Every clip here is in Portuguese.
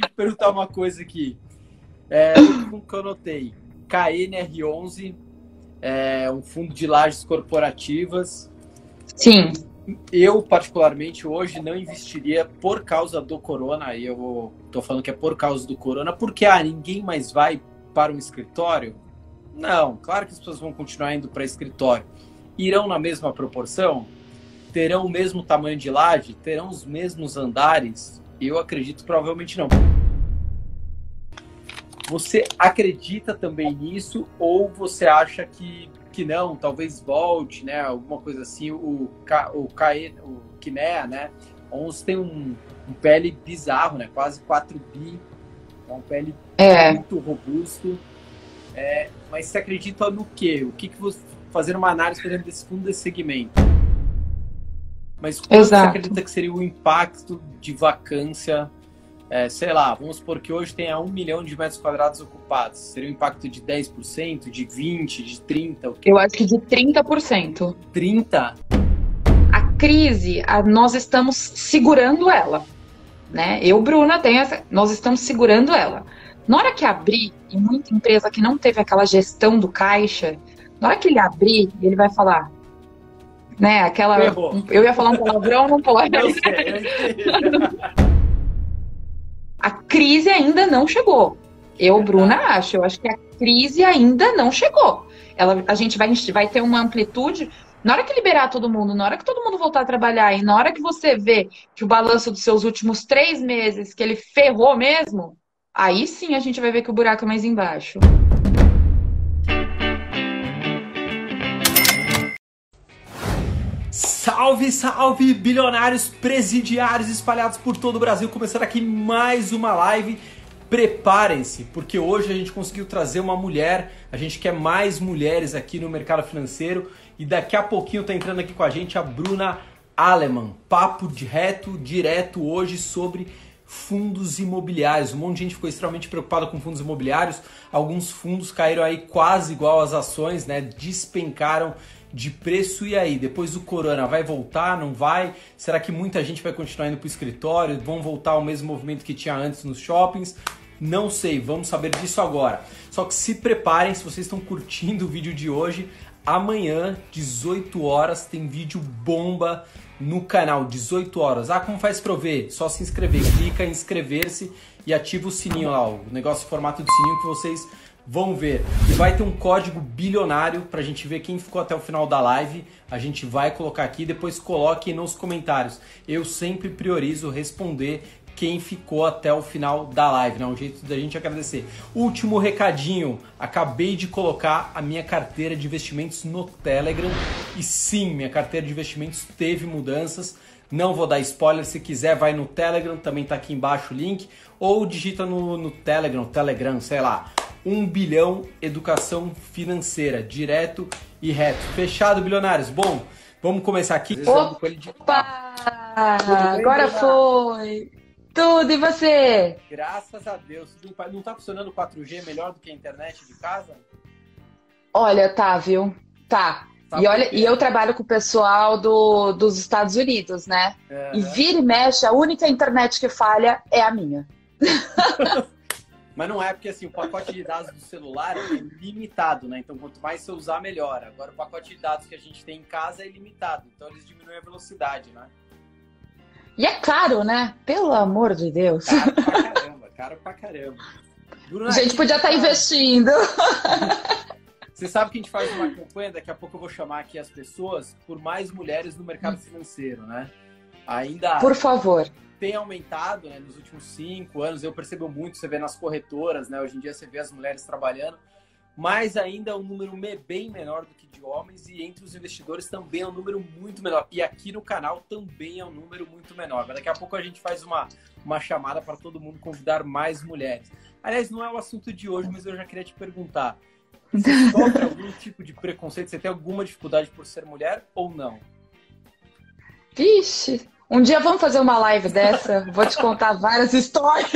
te perguntar uma coisa aqui. É, o que eu notei. KNR11, é um fundo de lajes corporativas. Sim. Eu, particularmente, hoje não investiria por causa do corona. E eu tô falando que é por causa do corona, porque ah, ninguém mais vai para um escritório. Não, claro que as pessoas vão continuar indo para escritório. Irão na mesma proporção? Terão o mesmo tamanho de laje? Terão os mesmos andares? Eu acredito provavelmente não. Você acredita também nisso ou você acha que, que não, talvez volte, né? Alguma coisa assim, o, o, CAE, o Kinea, né? 11 tem um, um PL bizarro, né? Quase 4 bi. É um PL é. muito robusto. É, mas você acredita no quê? O que, que você. Fazer uma análise, por exemplo, desse fundo desse segmento. Mas Exato. você acredita que seria o impacto de vacância é, sei lá, vamos supor que hoje tenha um milhão de metros quadrados ocupados. Seria um impacto de 10%, de 20%, de 30%? Eu acho que de 30%. 30%? A crise, a, nós estamos segurando ela. Né? Eu, Bruna, tenho essa, nós estamos segurando ela. Na hora que abrir, e muita empresa que não teve aquela gestão do caixa, na hora que ele abrir, ele vai falar, né? Aquela. Eu ia falar um palavrão, não pode. Eu sei, a crise ainda não chegou. Eu, Bruna, acho. Eu acho que a crise ainda não chegou. Ela, a gente vai, vai ter uma amplitude. Na hora que liberar todo mundo, na hora que todo mundo voltar a trabalhar e na hora que você vê que o balanço dos seus últimos três meses, que ele ferrou mesmo, aí sim a gente vai ver que o buraco é mais embaixo. Salve, salve, bilionários presidiários espalhados por todo o Brasil. Começando aqui mais uma live. Preparem-se, porque hoje a gente conseguiu trazer uma mulher. A gente quer mais mulheres aqui no mercado financeiro. E daqui a pouquinho tá entrando aqui com a gente a Bruna Aleman. Papo direto, direto hoje sobre fundos imobiliários. Um monte de gente ficou extremamente preocupada com fundos imobiliários. Alguns fundos caíram aí quase igual às ações, né? Despencaram de preço. E aí, depois do corona, vai voltar? Não vai? Será que muita gente vai continuar indo para o escritório? Vão voltar ao mesmo movimento que tinha antes nos shoppings? Não sei, vamos saber disso agora. Só que se preparem, se vocês estão curtindo o vídeo de hoje, amanhã, 18 horas, tem vídeo bomba no canal, 18 horas. Ah, como faz para ver? Só se inscrever, clica em inscrever-se e ativa o sininho lá, o negócio em formato de sininho que vocês vão ver. E vai ter um código bilionário para a gente ver quem ficou até o final da live. A gente vai colocar aqui, depois coloque nos comentários. Eu sempre priorizo responder quem ficou até o final da live, né? Um jeito da gente agradecer. Último recadinho, acabei de colocar a minha carteira de investimentos no Telegram e sim, minha carteira de investimentos teve mudanças. Não vou dar spoiler, se quiser vai no Telegram, também tá aqui embaixo o link, ou digita no, no Telegram, Telegram, sei lá, 1 bilhão educação financeira, direto e reto. Fechado, bilionários? Bom, vamos começar aqui. Opa! Agora foi! Tudo, e você? Graças a Deus. Não tá funcionando o 4G melhor do que a internet de casa? Olha, tá, viu? Tá. tá e, olha, e eu trabalho com o pessoal do, dos Estados Unidos, né? E vira e mexe, a única internet que falha é a minha. Mas não é porque assim, o pacote de dados do celular é limitado, né? Então quanto mais você usar, melhor. Agora o pacote de dados que a gente tem em casa é limitado, então eles diminuem a velocidade, né? E é caro, né? Pelo amor de Deus. Caro pra caramba, caro pra caramba. Bruna, a gente podia estar tá investindo. Você sabe que a gente faz uma campanha, daqui a pouco eu vou chamar aqui as pessoas por mais mulheres no mercado financeiro, né? Ainda. Por favor tem aumentado né, nos últimos cinco anos. Eu percebo muito, você vê nas corretoras, né? Hoje em dia você vê as mulheres trabalhando, mas ainda é um número bem menor do que de homens e entre os investidores também é um número muito menor. E aqui no canal também é um número muito menor. Mas daqui a pouco a gente faz uma, uma chamada para todo mundo convidar mais mulheres. Aliás, não é o assunto de hoje, mas eu já queria te perguntar. Você sofre algum tipo de preconceito? Você tem alguma dificuldade por ser mulher ou não? Vixe, um dia vamos fazer uma live dessa, vou te contar várias histórias.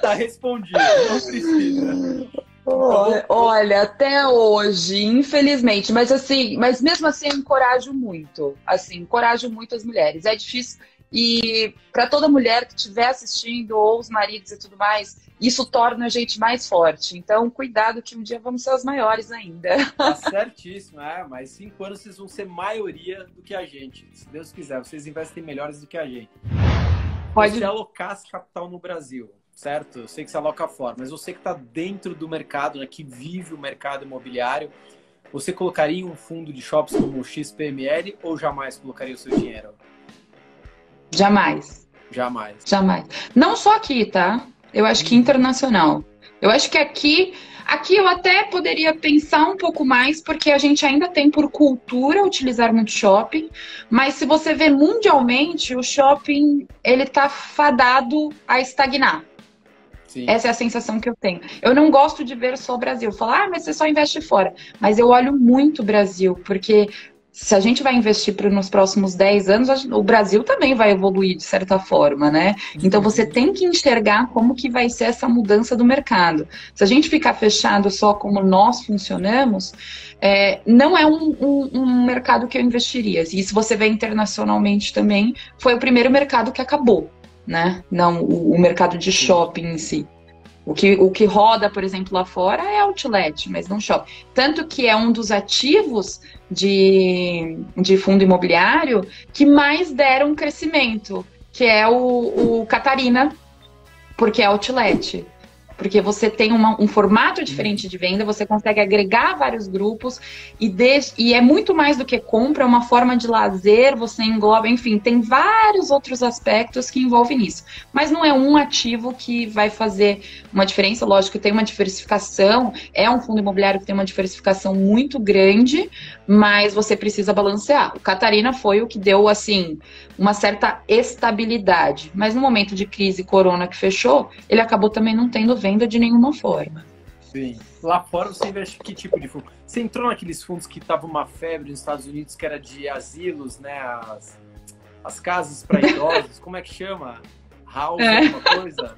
Tá respondido, não precisa. Olha, olha, até hoje, infelizmente, mas assim, mas mesmo assim eu encorajo muito, assim, encorajo muito as mulheres. É difícil, E para toda mulher que estiver assistindo, ou os maridos e tudo mais, isso torna a gente mais forte. Então, cuidado que um dia vamos ser as maiores ainda. Tá certíssimo, é, mas cinco anos vocês vão ser maioria do que a gente. Se Deus quiser, vocês investem melhores do que a gente. Pode. Você alocasse capital no Brasil, certo? Eu sei que você aloca fora, mas você que está dentro do mercado, né, que vive o mercado imobiliário, você colocaria um fundo de shops como o XPML ou jamais colocaria o seu dinheiro? Jamais. Jamais. Jamais. Não só aqui, tá? Eu acho que internacional. Eu acho que aqui, aqui eu até poderia pensar um pouco mais, porque a gente ainda tem por cultura utilizar muito shopping, mas se você vê mundialmente, o shopping ele tá fadado a estagnar. Sim. Essa é a sensação que eu tenho. Eu não gosto de ver só o Brasil. Falar, ah, mas você só investe fora. Mas eu olho muito o Brasil, porque se a gente vai investir para nos próximos 10 anos, o Brasil também vai evoluir de certa forma, né? Então você tem que enxergar como que vai ser essa mudança do mercado. Se a gente ficar fechado só como nós funcionamos, é, não é um, um, um, mercado que eu investiria. E se você vê internacionalmente também, foi o primeiro mercado que acabou né? Não o, o mercado de shopping em si. O que, o que roda, por exemplo, lá fora é outlet, mas não shopping. Tanto que é um dos ativos de, de fundo imobiliário que mais deram crescimento, que é o, o Catarina, porque é outlet porque você tem uma, um formato diferente de venda, você consegue agregar vários grupos e, de, e é muito mais do que compra, é uma forma de lazer, você engloba, enfim, tem vários outros aspectos que envolvem isso. Mas não é um ativo que vai fazer uma diferença, lógico tem uma diversificação, é um fundo imobiliário que tem uma diversificação muito grande, mas você precisa balancear. O Catarina foi o que deu, assim, uma certa estabilidade, mas no momento de crise corona que fechou, ele acabou também não tendo venda de nenhuma forma. Sim. Lá fora você investe que tipo de fundo? Você entrou naqueles fundos que tava uma febre nos Estados Unidos que era de asilos, né? As, as casas para idosos, como é que chama? House, é. alguma coisa?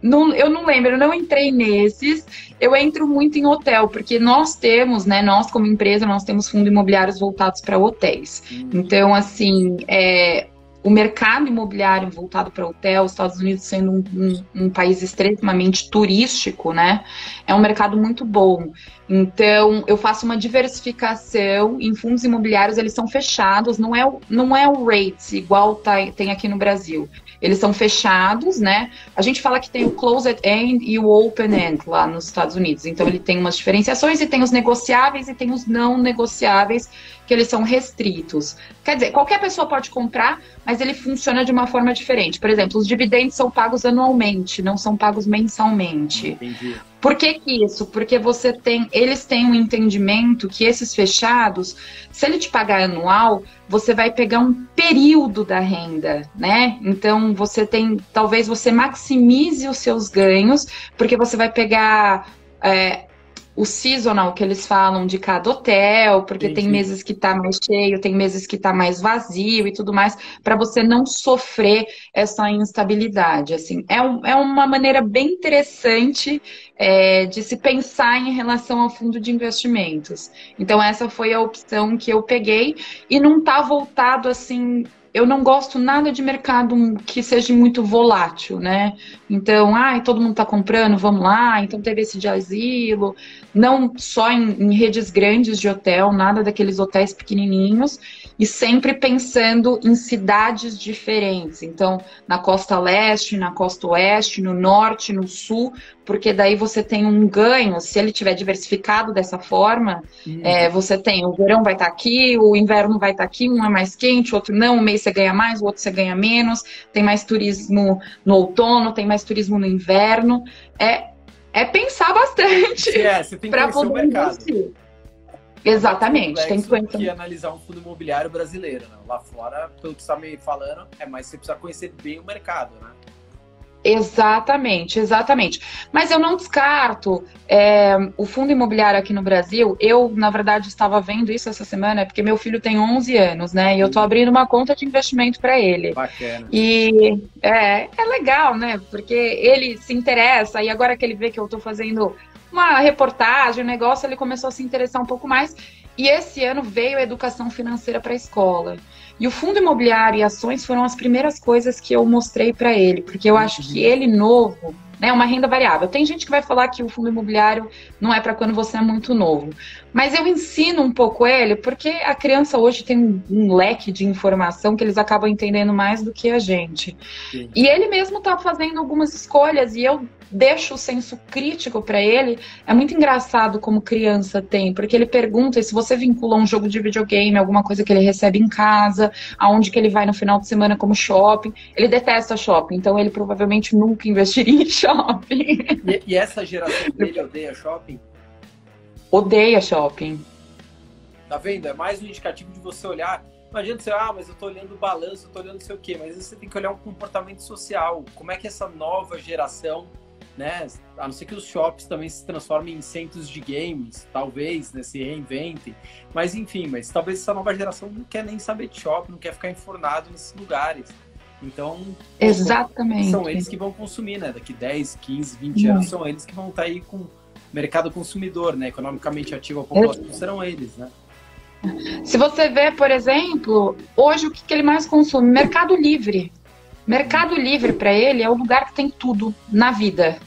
Não, eu não lembro, eu não entrei nesses. Eu entro muito em hotel, porque nós temos, né? Nós, como empresa, nós temos fundos imobiliários voltados para hotéis. Hum. Então, assim, é, o mercado imobiliário voltado para hotel, os Estados Unidos sendo um, um, um, país extremamente turístico, né? É um mercado muito bom. Então, eu faço uma diversificação em fundos imobiliários, eles são fechados, não é, não é o rate igual tá, tem aqui no Brasil. Eles são fechados, né? A gente fala que tem o closed end e o open end lá nos Estados Unidos. Então, ele tem umas diferenciações e tem os negociáveis e tem os não negociáveis, que eles são restritos. Quer dizer, qualquer pessoa pode comprar, mas ele funciona de uma forma diferente. Por exemplo, os dividendos são pagos anualmente, não são pagos mensalmente. Entendi. Por que, que isso? Porque você tem, eles têm um entendimento que esses fechados, se ele te pagar anual, você vai pegar um período da renda, né? Então você tem, talvez você maximize os seus ganhos, porque você vai pegar é, o seasonal que eles falam de cada hotel, porque Entendi. tem meses que tá mais cheio, tem meses que tá mais vazio e tudo mais, para você não sofrer essa instabilidade. Assim, é, um, é uma maneira bem interessante é, de se pensar em relação ao fundo de investimentos. Então, essa foi a opção que eu peguei e não tá voltado assim eu não gosto nada de mercado que seja muito volátil, né? Então, ai, todo mundo está comprando, vamos lá. Então teve esse de asilo, não só em, em, redes grandes de hotel, nada daqueles hotéis pequenininhos, e sempre pensando em cidades diferentes. Então, na costa leste, na costa oeste, no norte, no sul, porque daí você tem um ganho. Se ele tiver diversificado dessa forma, uhum. é, você tem o verão vai estar tá aqui, o inverno vai estar tá aqui, um é mais quente, o outro não, um mês você ganha mais, o outro você ganha menos, tem mais turismo no outono, tem mais turismo no inverno. É, é pensar bastante. É, você tem que conhecer o mercado. Investir. Exatamente, tem que conhecer. que analisar um fundo imobiliário brasileiro. Né? Lá fora, pelo que você está me falando, é mais você precisa conhecer bem o mercado, né? Exatamente, exatamente. Mas eu não descarto é, o fundo imobiliário aqui no Brasil. Eu, na verdade, estava vendo isso essa semana, porque meu filho tem 11 anos, né? E eu estou abrindo uma conta de investimento para ele. Bacana. E é, é legal, né? Porque ele se interessa, e agora que ele vê que eu estou fazendo uma reportagem, um negócio, ele começou a se interessar um pouco mais. E esse ano veio a educação financeira para a escola. E o fundo imobiliário e ações foram as primeiras coisas que eu mostrei para ele, porque eu acho que ele novo, né, uma renda variável. Tem gente que vai falar que o fundo imobiliário não é para quando você é muito novo, mas eu ensino um pouco ele, porque a criança hoje tem um, um leque de informação que eles acabam entendendo mais do que a gente. Sim. E ele mesmo está fazendo algumas escolhas e eu deixo o senso crítico para ele, é muito engraçado como criança tem, porque ele pergunta se você vincula um jogo de videogame, alguma coisa que ele recebe em casa, aonde que ele vai no final de semana como shopping. Ele detesta shopping, então ele provavelmente nunca investiria em shopping. E, e essa geração dele odeia shopping? Odeia shopping. Tá vendo? É mais um indicativo de você olhar não adianta você, ah, mas eu tô olhando o balanço, eu tô olhando não sei o quê, mas você tem que olhar um comportamento social. Como é que essa nova geração né? A não ser que os shops também se transformem em centros de games, talvez, né? Se reinventem. Mas enfim, mas talvez essa nova geração não quer nem saber de shopping, não quer ficar informado nesses lugares. Então, Exatamente. são eles que vão consumir, né? Daqui 10, 15, 20 anos são eles que vão estar tá aí com o mercado consumidor, né? Economicamente ativo a população serão eles, né? Se você vê, por exemplo, hoje o que, que ele mais consome? Mercado Livre. Mercado Livre para ele é o lugar que tem tudo na vida.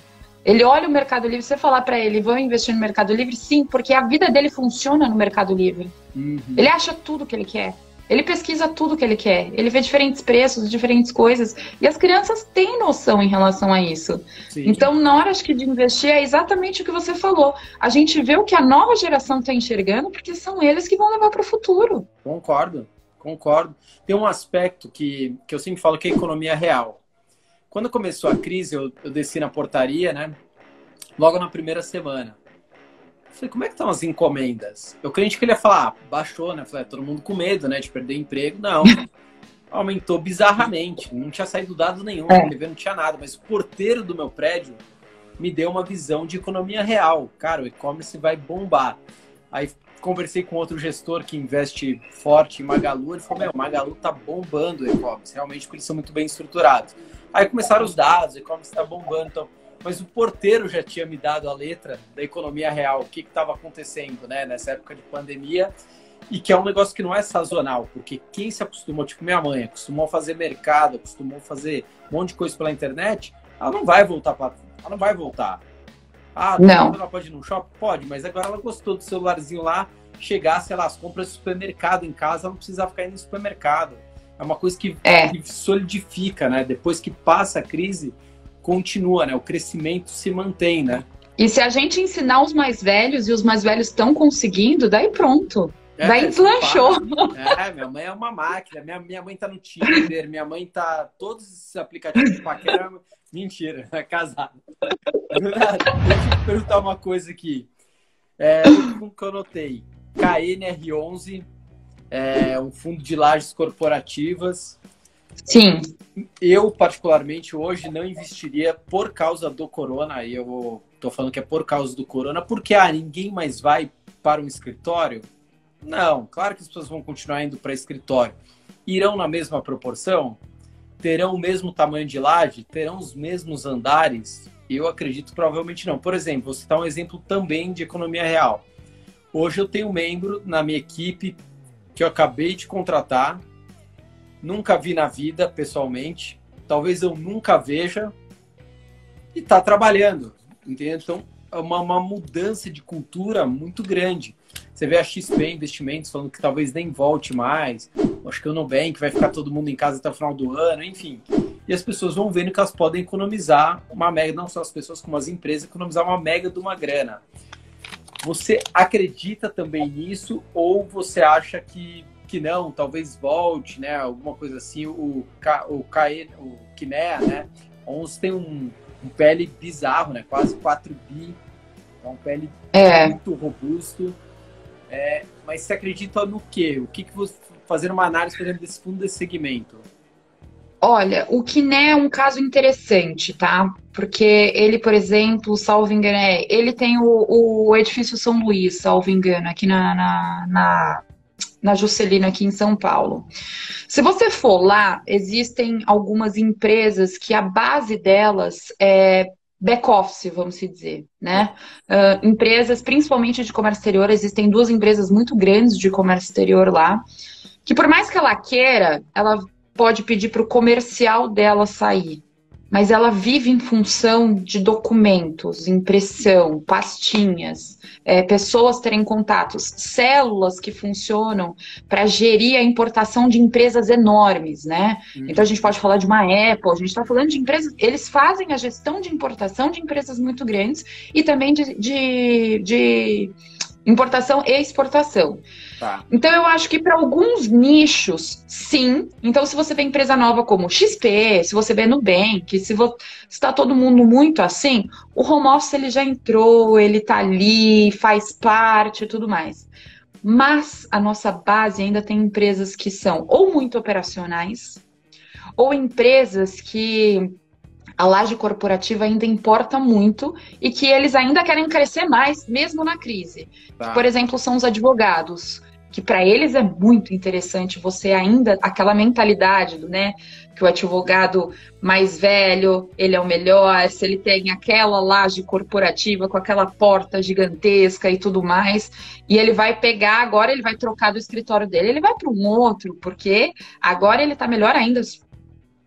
Ele olha o Mercado Livre, você falar para ele, vão investir no Mercado Livre? Sim, porque a vida dele funciona no Mercado Livre. Uhum. Ele acha tudo que ele quer. Ele pesquisa tudo que ele quer. Ele vê diferentes preços, diferentes coisas. E as crianças têm noção em relação a isso. Sim. Então, na hora acho que de investir, é exatamente o que você falou. A gente vê o que a nova geração está enxergando, porque são eles que vão levar para o futuro. Concordo, concordo. Tem um aspecto que, que eu sempre falo que é economia real. Quando começou a crise, eu, eu desci na portaria, né? Logo na primeira semana. Falei, como é que estão as encomendas? Eu crente que ele ia falar, ah, baixou, né? Falei, é, todo mundo com medo, né? De perder emprego. Não. Aumentou bizarramente. Não tinha saído dado nenhum, é. não tinha nada. Mas o porteiro do meu prédio me deu uma visão de economia real. Cara, o e-commerce vai bombar. Aí conversei com outro gestor que investe forte em Magalu. Ele falou: Meu, Magalu tá bombando o e-commerce, realmente, porque eles são muito bem estruturados. Aí começaram os dados, o e-commerce está bombando. Então, mas o porteiro já tinha me dado a letra da economia real, o que estava acontecendo né, nessa época de pandemia, e que é um negócio que não é sazonal, porque quem se acostumou, tipo minha mãe, acostumou a fazer mercado, acostumou a fazer um monte de coisa pela internet, ela não vai voltar para. Ela não vai voltar. Ah, não. ela pode ir no shopping? Pode, mas agora ela gostou do celularzinho lá, chegar, sei lá, as compras do supermercado em casa, ela não precisava ficar indo no supermercado. É uma coisa que, é. que solidifica, né? Depois que passa a crise, continua, né? O crescimento se mantém, né? E se a gente ensinar os mais velhos e os mais velhos estão conseguindo, daí pronto. É, daí deslanchou. É, minha mãe é uma máquina. Minha, minha mãe tá no Tinder, minha mãe tá. Todos esses aplicativos de paquera. Mentira, é casada. Deixa eu te perguntar uma coisa aqui. É, o que eu notei? KNR11 é, um fundo de lajes corporativas. Sim. Eu, particularmente, hoje não investiria por causa do corona. E eu estou falando que é por causa do corona, porque ah, ninguém mais vai para um escritório. Não, claro que as pessoas vão continuar indo para escritório. Irão na mesma proporção? Terão o mesmo tamanho de laje? Terão os mesmos andares? Eu acredito provavelmente não. Por exemplo, vou citar um exemplo também de economia real. Hoje eu tenho um membro na minha equipe que eu acabei de contratar, nunca vi na vida pessoalmente, talvez eu nunca veja, e está trabalhando, entendeu? Então, é uma, uma, mudança de cultura muito grande. Você vê a XP Investimentos falando que talvez nem volte mais, acho que o Nubank vai ficar todo mundo em casa até o final do ano, enfim. E as pessoas vão vendo que elas podem economizar uma mega, não só as pessoas, como as empresas, economizar uma mega de uma grana. Você acredita também nisso ou você acha que, que não, talvez volte, né? Alguma coisa assim, o, o, KE, o Kinea, né? 11 tem um, um PL bizarro, né? Quase 4 bi. É um PL é. muito robusto. É, mas você acredita no quê? O que, que você fazer uma análise, por exemplo, desse fundo desse segmento? Olha, o Kiné é um caso interessante, tá? Porque ele, por exemplo, salvo engano, é, ele tem o, o edifício São Luís, salvo engano, aqui na, na, na, na Juscelina, aqui em São Paulo. Se você for lá, existem algumas empresas que a base delas é back-office, vamos dizer, né? Uh, empresas, principalmente de comércio exterior, existem duas empresas muito grandes de comércio exterior lá, que por mais que ela queira, ela pode pedir para o comercial dela sair mas ela vive em função de documentos, impressão, pastinhas, é, pessoas terem contatos, células que funcionam para gerir a importação de empresas enormes, né? Uhum. Então a gente pode falar de uma Apple, a gente está falando de empresas, eles fazem a gestão de importação de empresas muito grandes e também de, de, de importação e exportação. Tá. Então eu acho que para alguns nichos, sim. Então se você tem empresa nova como XP, se você vê Nubank, se está todo mundo muito assim, o home office ele já entrou, ele está ali, faz parte e tudo mais. Mas a nossa base ainda tem empresas que são ou muito operacionais, ou empresas que a laje corporativa ainda importa muito e que eles ainda querem crescer mais, mesmo na crise. Tá. Que, por exemplo, são os advogados que para eles é muito interessante você ainda aquela mentalidade do, né, que o advogado mais velho, ele é o melhor, se ele tem aquela laje corporativa com aquela porta gigantesca e tudo mais, e ele vai pegar agora, ele vai trocar do escritório dele, ele vai para um outro, porque agora ele está melhor ainda,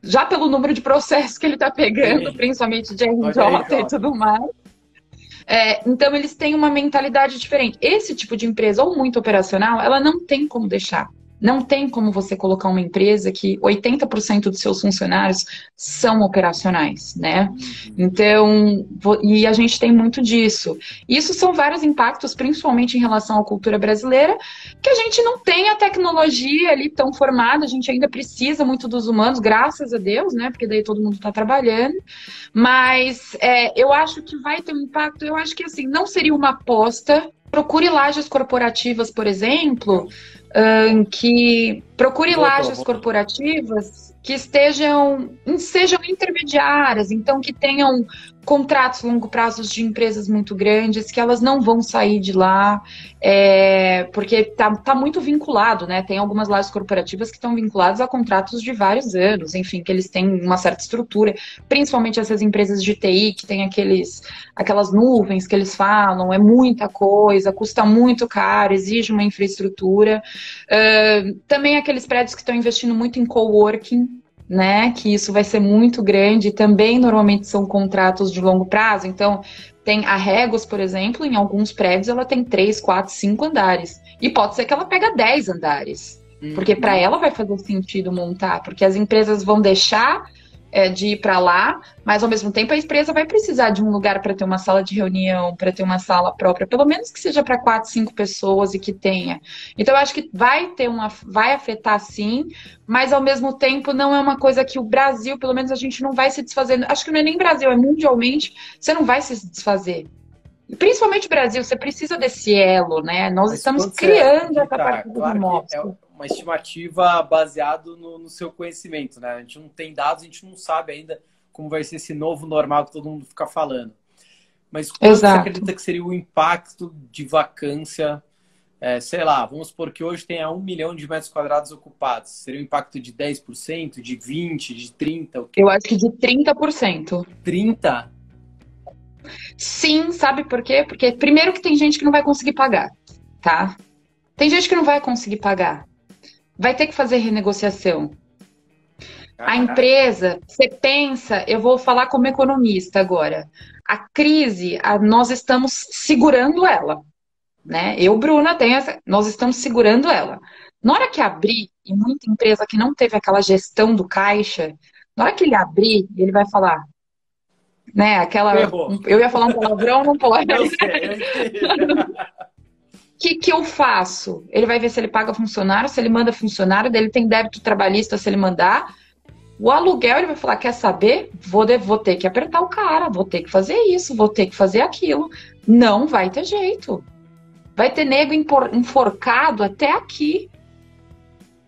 já pelo número de processos que ele está pegando, Sim. principalmente de RJ e tudo mais. É, então, eles têm uma mentalidade diferente. Esse tipo de empresa, ou muito operacional, ela não tem como deixar. Não tem como você colocar uma empresa que 80% dos seus funcionários são operacionais, né? Então, e a gente tem muito disso. Isso são vários impactos, principalmente em relação à cultura brasileira, que a gente não tem a tecnologia ali tão formada, a gente ainda precisa muito dos humanos, graças a Deus, né? Porque daí todo mundo está trabalhando. Mas é, eu acho que vai ter um impacto, eu acho que assim, não seria uma aposta. Procure lajes corporativas, por exemplo, que procure lajes corporativas que estejam sejam intermediárias, então que tenham contratos longo prazos de empresas muito grandes, que elas não vão sair de lá, é, porque tá, tá muito vinculado, né? Tem algumas lajes corporativas que estão vinculadas a contratos de vários anos, enfim, que eles têm uma certa estrutura, principalmente essas empresas de TI que têm aqueles, aquelas nuvens que eles falam, é muita coisa, custa muito caro, exige uma infraestrutura. Uh, também aqueles prédios que estão investindo muito em coworking, né? Que isso vai ser muito grande. Também normalmente são contratos de longo prazo. Então, tem a Regos, por exemplo, em alguns prédios ela tem três, quatro, cinco andares. E pode ser que ela pega dez andares. Porque para uhum. ela vai fazer sentido montar, porque as empresas vão deixar é, de ir para lá, mas ao mesmo tempo a empresa vai precisar de um lugar para ter uma sala de reunião, para ter uma sala própria, pelo menos que seja para quatro, cinco pessoas e que tenha. Então eu acho que vai ter uma, vai afetar sim, mas ao mesmo tempo não é uma coisa que o Brasil, pelo menos a gente não vai se desfazer. Acho que não é nem Brasil, é mundialmente, você não vai se desfazer. Principalmente o Brasil, você precisa desse elo, né? Nós Mas estamos criando essa parte do claro é uma estimativa baseada no, no, seu conhecimento, né? A gente não tem dados, a gente não sabe ainda como vai ser esse novo normal que todo mundo fica falando. Mas qual você acredita que seria o impacto de vacância? É, sei lá, vamos supor que hoje tenha um milhão de metros quadrados ocupados. Seria um impacto de 10%, de 20%, de 30%? Eu acho que de 30%. 30%? Sim, sabe por quê? Porque primeiro que tem gente que não vai conseguir pagar, tá? Tem gente que não vai conseguir pagar. Vai ter que fazer renegociação. A empresa, você pensa, eu vou falar como economista agora. A crise, a, nós estamos segurando ela, né? Eu, Bruna, tenho essa, nós estamos segurando ela. Na hora que abrir, e muita empresa que não teve aquela gestão do caixa, na hora que ele abrir, ele vai falar, né? Aquela. Eu ia falar um palavrão, não pode. O que, que eu faço? Ele vai ver se ele paga funcionário, se ele manda funcionário, dele tem débito trabalhista se ele mandar. O aluguel, ele vai falar: quer saber? Vou, vou ter que apertar o cara, vou ter que fazer isso, vou ter que fazer aquilo. Não vai ter jeito. Vai ter nego enforcado até aqui.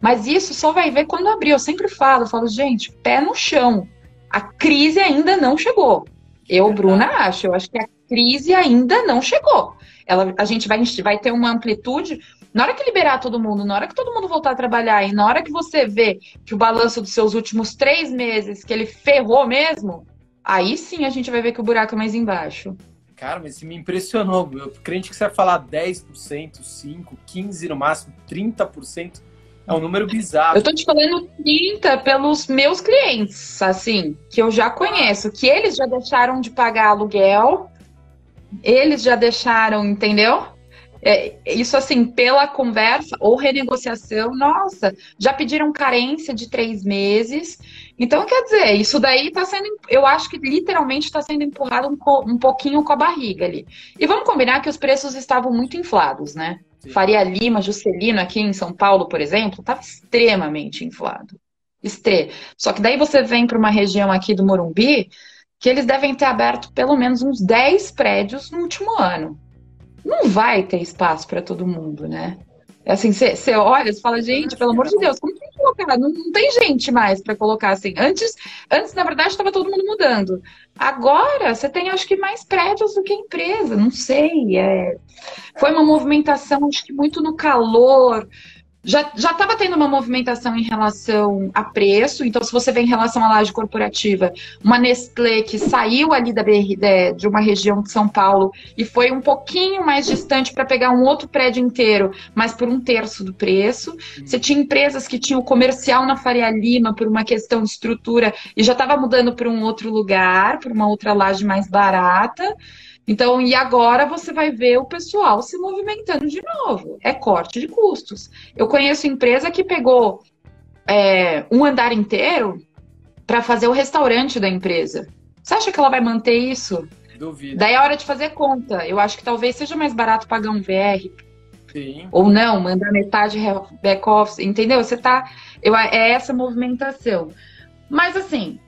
Mas isso só vai ver quando abrir. Eu sempre falo, eu falo, gente, pé no chão. A crise ainda não chegou. Eu, Bruna, acho. Eu acho que a crise ainda não chegou. Ela, a gente vai, vai ter uma amplitude. Na hora que liberar todo mundo, na hora que todo mundo voltar a trabalhar e na hora que você vê que o balanço dos seus últimos três meses, que ele ferrou mesmo, aí sim a gente vai ver que o buraco é mais embaixo. Cara, mas me impressionou. Eu crente que você vai falar 10%, 5%, 15% no máximo, 30%. É um número bizarro. Eu tô te falando 30 pelos meus clientes, assim, que eu já conheço, que eles já deixaram de pagar aluguel, eles já deixaram, entendeu? É, isso assim, pela conversa ou renegociação, nossa, já pediram carência de três meses. Então, quer dizer, isso daí está sendo, eu acho que literalmente está sendo empurrado um, um pouquinho com a barriga ali. E vamos combinar que os preços estavam muito inflados, né? Sim. Faria Lima, Juscelino, aqui em São Paulo, por exemplo, estava extremamente inflado. Extre. Só que daí você vem para uma região aqui do Morumbi, que eles devem ter aberto pelo menos uns 10 prédios no último ano não vai ter espaço para todo mundo, né? É assim, você olha, você fala, gente, pelo amor de Deus, como tem que colocar? Não, não tem gente mais para colocar assim. Antes, antes, na verdade, estava todo mundo mudando. Agora, você tem, acho que, mais prédios do que empresa, não sei. É... Foi uma movimentação, acho que muito no calor, já estava tendo uma movimentação em relação a preço, então se você vê em relação à laje corporativa, uma Nestlé que saiu ali da BRD, de uma região de São Paulo e foi um pouquinho mais distante para pegar um outro prédio inteiro, mas por um terço do preço. Você tinha empresas que tinham comercial na Faria Lima por uma questão de estrutura e já estava mudando para um outro lugar, para uma outra laje mais barata. Então, e agora você vai ver o pessoal se movimentando de novo. É corte de custos. Eu conheço empresa que pegou é, um andar inteiro para fazer o restaurante da empresa. Você acha que ela vai manter isso? Duvido. Daí é hora de fazer conta. Eu acho que talvez seja mais barato pagar um VR. Sim. Ou não, mandar metade back-office. Entendeu? Você tá. Eu, é essa movimentação. Mas assim,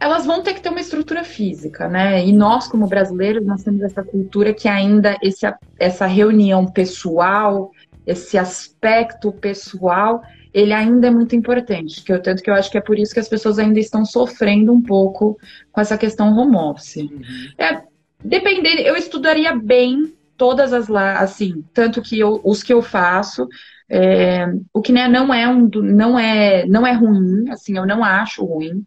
elas vão ter que ter uma estrutura física, né? E nós, como brasileiros, nós temos essa cultura que ainda esse, essa reunião pessoal, esse aspecto pessoal, ele ainda é muito importante. Que eu, tanto que eu acho que é por isso que as pessoas ainda estão sofrendo um pouco com essa questão home office. Uhum. É, dependendo, eu estudaria bem todas as lá, assim, tanto que eu, os que eu faço, é, o que né, não é um, não é, não é ruim, assim, eu não acho ruim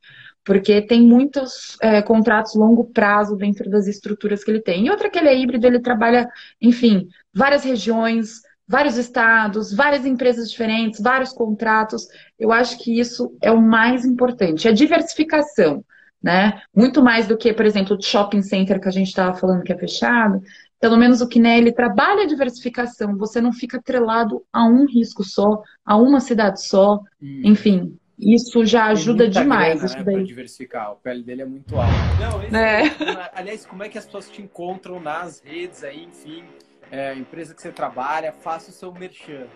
porque tem muitos é, contratos longo prazo dentro das estruturas que ele tem. E outra que ele é híbrido, ele trabalha, enfim, várias regiões, vários estados, várias empresas diferentes, vários contratos. Eu acho que isso é o mais importante, a diversificação, né? Muito mais do que, por exemplo, o shopping center que a gente estava falando que é fechado. Pelo menos o que né, ele trabalha a diversificação, você não fica atrelado a um risco só, a uma cidade só, hum. enfim, isso já ajuda demais. Grana, isso né, daí. diversificar. O pele dele é muito alto. Não, esse, é. é aliás, como é que as pessoas te encontram nas redes aí, enfim, é, empresa que você trabalha, faça o seu merchan.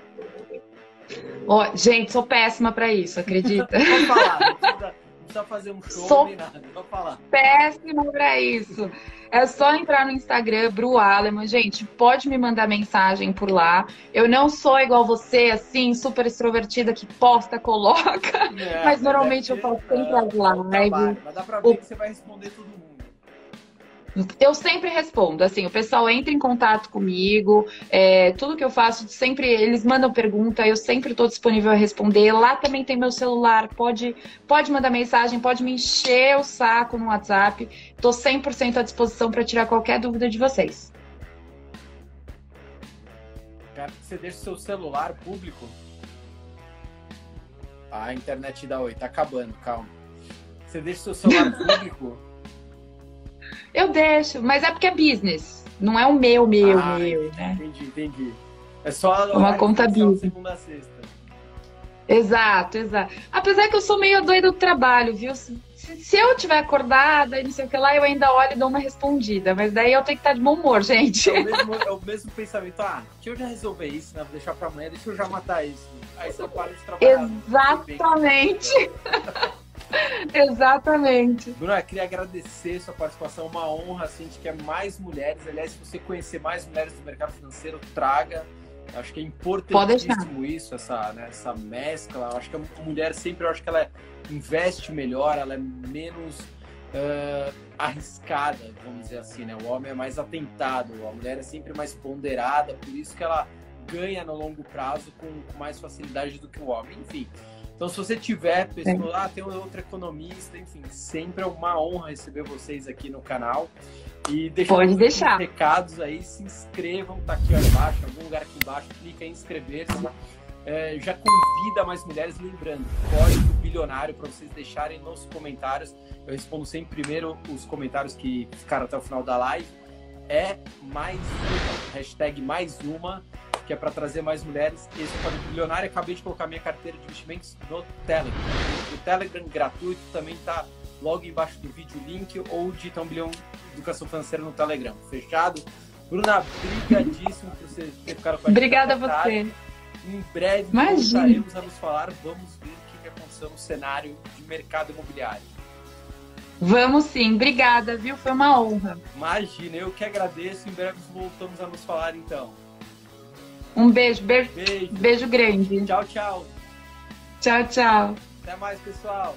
Oh, gente, sou péssima para isso, acredita? Vou falar, não precisa, fazer um show sou nem nada, vou falar. Péssima para isso. É só entrar no Instagram, Bru Aleman. Gente, pode me mandar mensagem por lá. Eu não sou igual você, assim, super extrovertida que posta, coloca. É, mas normalmente eu faço sempre as lives. Mas dá pra ver o... que você vai responder todo mundo. Eu sempre respondo, assim, o pessoal entra em contato comigo, é, tudo que eu faço, sempre eles mandam pergunta, eu sempre estou disponível a responder. Lá também tem meu celular, pode, pode mandar mensagem, pode me encher o saco no WhatsApp. Estou 100% à disposição para tirar qualquer dúvida de vocês. Você deixe seu celular público. A internet da Oi, tá acabando, calma. Você deixa seu celular público. Eu deixo, mas é porque é business. Não é o meu, meu, ah, meu, entendi, né? Entendi, entendi. É só uma conta business. Segunda a sexta. Exato, exato. Apesar que eu sou meio doida do trabalho, viu? Se, se eu tiver acordada e não sei o que lá, eu ainda olho e dou uma respondida. Mas daí eu tenho que estar de bom humor, gente. É o mesmo, é o mesmo pensamento. Ah, deixa eu já resolver isso, né? Vou deixar pra amanhã, deixa eu já matar isso. Aí você para de trabalhar. Exatamente. Exatamente. Bruna, queria agradecer sua participação, uma honra, assim, de que é mais mulheres. Aliás, se você conhecer mais mulheres do mercado financeiro, traga. Acho que é importantíssimo isso, essa, né, essa mescla. Acho que a mulher sempre, acho que ela investe melhor, ela é menos uh, arriscada, vamos dizer assim, né? O homem é mais atentado, a mulher é sempre mais ponderada, por isso que ela ganha no longo prazo com, com mais facilidade do que o homem. Enfim, então, se você tiver pessoa, ah, tem outro economista, enfim, sempre é uma honra receber vocês aqui no canal. E Pode deixar. recados aí, se inscrevam, tá aqui embaixo, em algum lugar aqui embaixo, clica em inscrever-se. é, já convida mais mulheres, lembrando, código bilionário para vocês deixarem nos comentários. Eu respondo sempre primeiro os comentários que ficaram até o final da live. É mais uma, hashtag mais uma, que é para trazer mais mulheres. Esse é código bilionário. Acabei de colocar minha carteira de investimentos no Telegram. O Telegram gratuito também está logo embaixo do vídeo o link ou digita um bilhão educação financeira no Telegram. Fechado? Bruna, brigadíssimo por você ter ficado com a gente. Obrigada a você. Em breve Imagina. voltaremos a nos falar. Vamos ver o que aconteceu no cenário de mercado imobiliário. Vamos sim, obrigada, viu? Foi uma honra. Imagina, eu que agradeço. Em breve voltamos a nos falar então. Um beijo, beijo, beijo, beijo grande. Tchau, tchau. Tchau, tchau. Até mais, pessoal.